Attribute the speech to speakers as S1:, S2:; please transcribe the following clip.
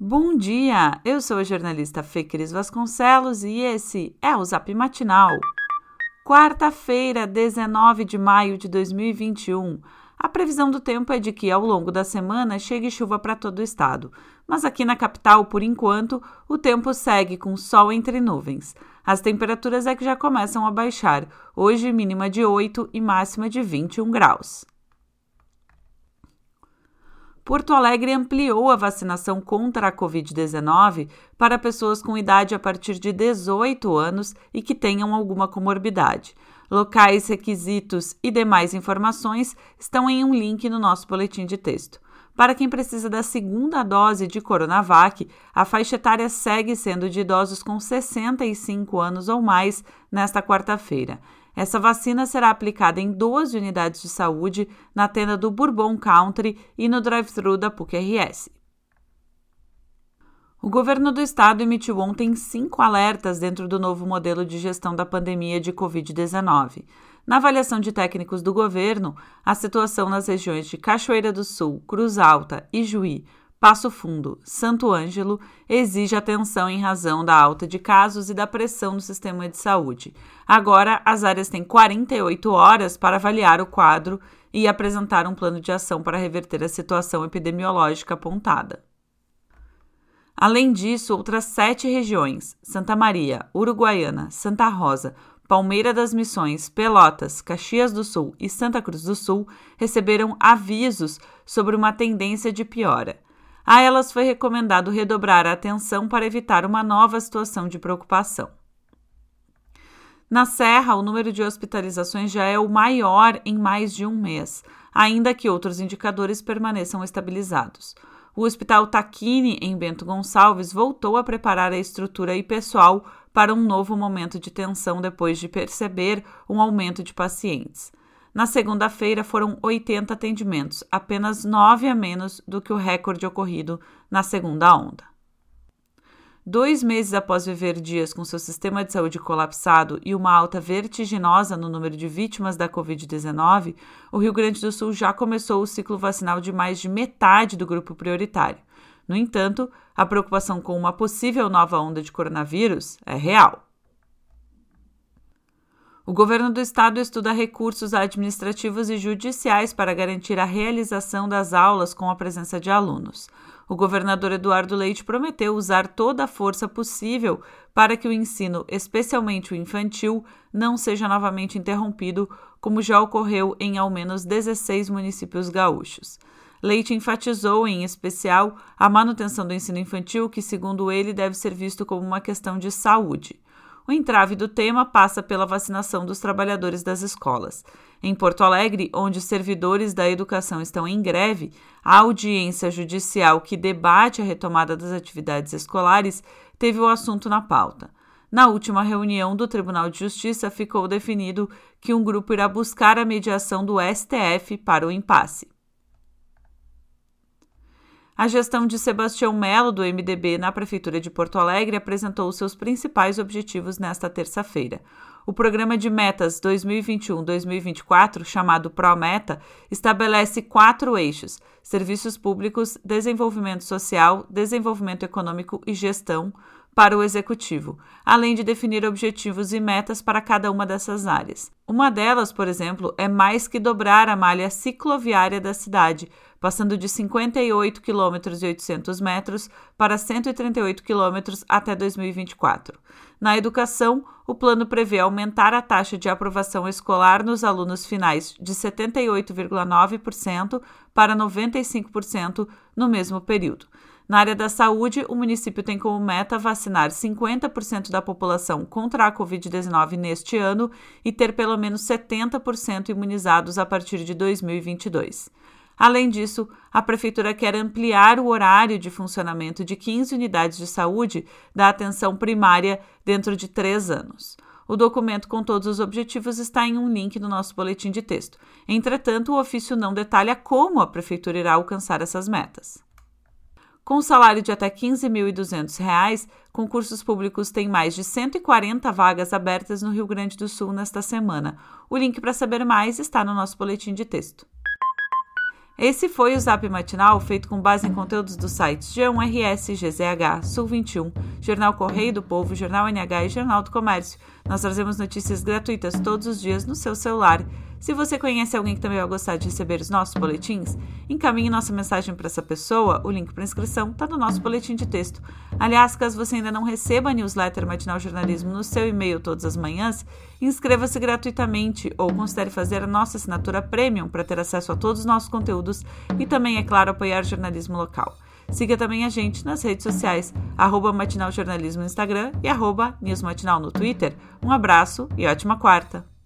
S1: Bom dia! Eu sou a jornalista Fê Cris Vasconcelos e esse é o Zap Matinal. Quarta-feira, 19 de maio de 2021. A previsão do tempo é de que ao longo da semana chegue chuva para todo o estado, mas aqui na capital, por enquanto, o tempo segue com sol entre nuvens. As temperaturas é que já começam a baixar, hoje mínima de 8 e máxima de 21 graus. Porto Alegre ampliou a vacinação contra a Covid-19 para pessoas com idade a partir de 18 anos e que tenham alguma comorbidade. Locais, requisitos e demais informações estão em um link no nosso boletim de texto. Para quem precisa da segunda dose de Coronavac, a faixa etária segue sendo de idosos com 65 anos ou mais nesta quarta-feira. Essa vacina será aplicada em 12 unidades de saúde, na tenda do Bourbon Country e no drive-thru da PUC-RS. O governo do estado emitiu ontem cinco alertas dentro do novo modelo de gestão da pandemia de Covid-19. Na avaliação de técnicos do governo, a situação nas regiões de Cachoeira do Sul, Cruz Alta, Ijuí, Passo Fundo, Santo Ângelo exige atenção em razão da alta de casos e da pressão no sistema de saúde. Agora, as áreas têm 48 horas para avaliar o quadro e apresentar um plano de ação para reverter a situação epidemiológica apontada. Além disso, outras sete regiões Santa Maria, Uruguaiana, Santa Rosa, Palmeira das Missões, Pelotas, Caxias do Sul e Santa Cruz do Sul receberam avisos sobre uma tendência de piora. A elas foi recomendado redobrar a atenção para evitar uma nova situação de preocupação. Na Serra, o número de hospitalizações já é o maior em mais de um mês, ainda que outros indicadores permaneçam estabilizados. O Hospital Taquini, em Bento Gonçalves, voltou a preparar a estrutura e pessoal para um novo momento de tensão depois de perceber um aumento de pacientes. Na segunda-feira foram 80 atendimentos, apenas 9 a menos do que o recorde ocorrido na segunda onda. Dois meses após viver dias com seu sistema de saúde colapsado e uma alta vertiginosa no número de vítimas da Covid-19, o Rio Grande do Sul já começou o ciclo vacinal de mais de metade do grupo prioritário. No entanto, a preocupação com uma possível nova onda de coronavírus é real. O governo do estado estuda recursos administrativos e judiciais para garantir a realização das aulas com a presença de alunos. O governador Eduardo Leite prometeu usar toda a força possível para que o ensino, especialmente o infantil, não seja novamente interrompido, como já ocorreu em ao menos 16 municípios gaúchos. Leite enfatizou, em especial, a manutenção do ensino infantil, que, segundo ele, deve ser visto como uma questão de saúde. O entrave do tema passa pela vacinação dos trabalhadores das escolas. Em Porto Alegre, onde servidores da educação estão em greve, a audiência judicial que debate a retomada das atividades escolares teve o assunto na pauta. Na última reunião do Tribunal de Justiça, ficou definido que um grupo irá buscar a mediação do STF para o impasse. A gestão de Sebastião Melo, do MDB, na Prefeitura de Porto Alegre, apresentou seus principais objetivos nesta terça-feira. O programa de metas 2021-2024, chamado ProMeta, estabelece quatro eixos: serviços públicos, desenvolvimento social, desenvolvimento econômico e gestão para o executivo, além de definir objetivos e metas para cada uma dessas áreas. Uma delas, por exemplo, é mais que dobrar a malha cicloviária da cidade, passando de 58 km e 800 metros para 138 km até 2024. Na educação, o plano prevê aumentar a taxa de aprovação escolar nos alunos finais de 78,9% para 95% no mesmo período. Na área da saúde, o município tem como meta vacinar 50% da população contra a Covid-19 neste ano e ter pelo menos 70% imunizados a partir de 2022. Além disso, a Prefeitura quer ampliar o horário de funcionamento de 15 unidades de saúde da atenção primária dentro de três anos. O documento com todos os objetivos está em um link no nosso boletim de texto. Entretanto, o ofício não detalha como a Prefeitura irá alcançar essas metas. Com salário de até R$ 15.200, concursos públicos têm mais de 140 vagas abertas no Rio Grande do Sul nesta semana. O link para saber mais está no nosso boletim de texto. Esse foi o Zap Matinal, feito com base em conteúdos dos sites G1RS, GZH, Sul 21, Jornal Correio do Povo, Jornal NH e Jornal do Comércio. Nós trazemos notícias gratuitas todos os dias no seu celular. Se você conhece alguém que também vai gostar de receber os nossos boletins, encaminhe nossa mensagem para essa pessoa. O link para inscrição está no nosso boletim de texto. Aliás, caso você ainda não receba a newsletter Matinal Jornalismo no seu e-mail todas as manhãs, inscreva-se gratuitamente ou considere fazer a nossa assinatura premium para ter acesso a todos os nossos conteúdos e também, é claro, apoiar o jornalismo local. Siga também a gente nas redes sociais, arroba Matinal Jornalismo no Instagram e arroba News Matinal no Twitter. Um abraço e ótima quarta!